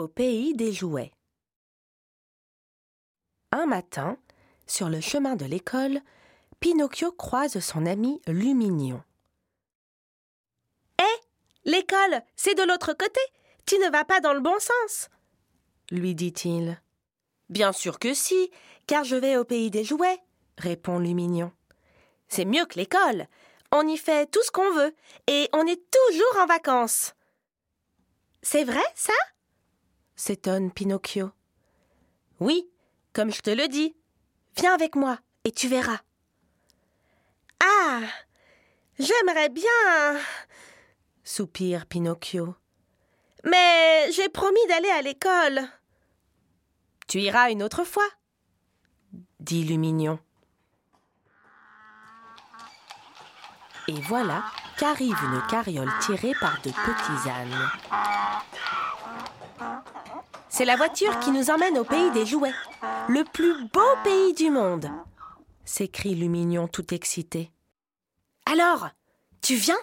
Au pays des jouets. Un matin, sur le chemin de l'école, Pinocchio croise son ami Lumignon. Hé L'école, c'est de l'autre côté Tu ne vas pas dans le bon sens lui dit-il. Bien sûr que si, car je vais au pays des jouets, répond Lumignon. C'est mieux que l'école. On y fait tout ce qu'on veut et on est toujours en vacances. C'est vrai, ça? S'étonne Pinocchio. Oui, comme je te le dis. Viens avec moi et tu verras. Ah J'aimerais bien. soupire Pinocchio. Mais j'ai promis d'aller à l'école. Tu iras une autre fois, dit Lumignon. Et voilà qu'arrive une carriole tirée par de petits ânes. C'est la voiture qui nous emmène au pays des jouets, le plus beau pays du monde, s'écrie Lumignon tout excité. Alors, tu viens?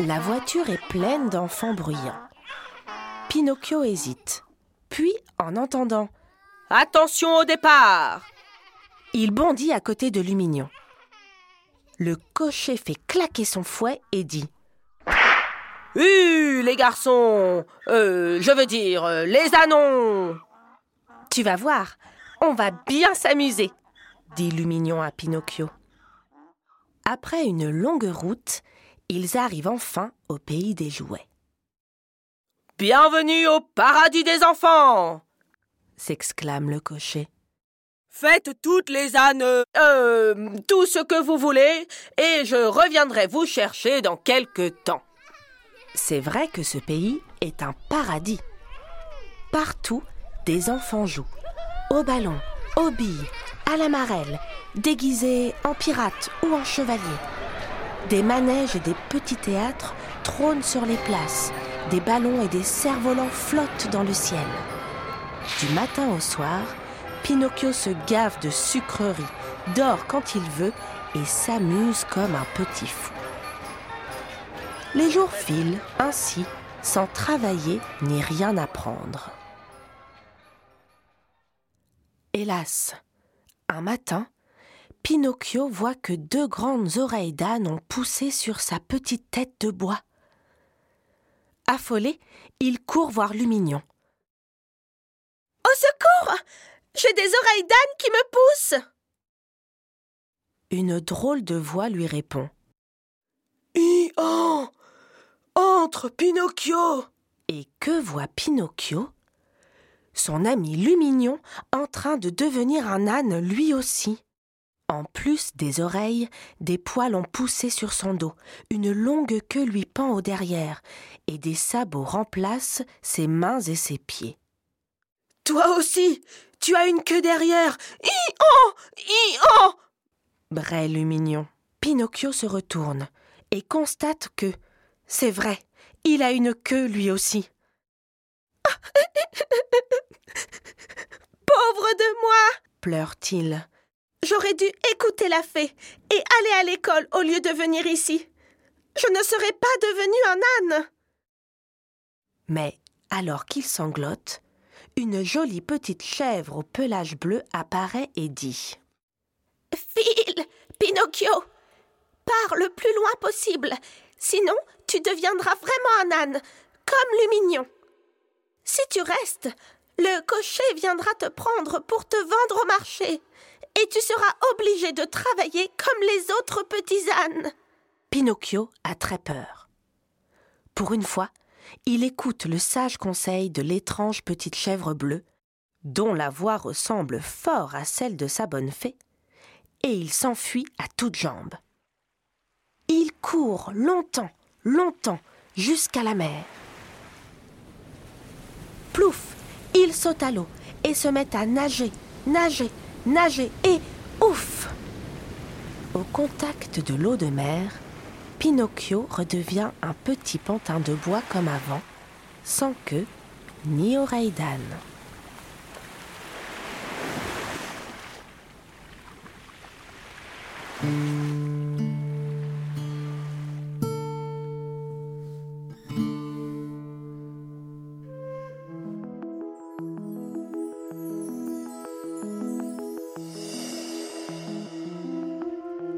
La voiture est pleine d'enfants bruyants. Pinocchio hésite. Puis, en entendant Attention au départ il bondit à côté de Lumignon. Le cocher fait claquer son fouet et dit Hue, les garçons euh, Je veux dire, euh, les anons Tu vas voir, on va bien s'amuser, dit Lumignon à Pinocchio. Après une longue route, ils arrivent enfin au pays des jouets. Bienvenue au paradis des enfants s'exclame le cocher. Faites toutes les ânes, euh, tout ce que vous voulez, et je reviendrai vous chercher dans quelque temps. C'est vrai que ce pays est un paradis. Partout, des enfants jouent. Au ballon, aux billes, à la marelle, déguisés en pirates ou en chevaliers. Des manèges et des petits théâtres trônent sur les places. Des ballons et des cerfs-volants flottent dans le ciel. Du matin au soir, Pinocchio se gave de sucreries, dort quand il veut et s'amuse comme un petit fou. Les jours filent ainsi, sans travailler ni rien apprendre. Hélas, un matin, Pinocchio voit que deux grandes oreilles d'âne ont poussé sur sa petite tête de bois. Affolé, il court voir Lumignon. Au secours J'ai des oreilles d'âne qui me poussent Une drôle de voix lui répond. Hi-han Entre, Pinocchio Et que voit Pinocchio? Son ami Lumignon en train de devenir un âne lui aussi. En plus des oreilles, des poils ont poussé sur son dos, une longue queue lui pend au derrière, et des sabots remplacent ses mains et ses pieds. Toi aussi, tu as une queue derrière. Hi-han Hi-han Braille Lumignon. Pinocchio se retourne et constate que, c'est vrai, il a une queue lui aussi. Pauvre de moi pleure-t-il. J'aurais dû écouter la fée et aller à l'école au lieu de venir ici. Je ne serais pas devenu un âne. Mais alors qu'il sanglote, une jolie petite chèvre au pelage bleu apparaît et dit File, Pinocchio Pars le plus loin possible, sinon tu deviendras vraiment un âne, comme Lumignon. Si tu restes, le cocher viendra te prendre pour te vendre au marché, et tu seras obligé de travailler comme les autres petits ânes. Pinocchio a très peur. Pour une fois, il écoute le sage conseil de l'étrange petite chèvre bleue, dont la voix ressemble fort à celle de sa bonne fée, et il s'enfuit à toutes jambes. Il court longtemps, longtemps, jusqu'à la mer. Plouf Il saute à l'eau et se met à nager, nager, nager, et ouf Au contact de l'eau de mer, Pinocchio redevient un petit pantin de bois comme avant, sans queue ni oreille d'âne.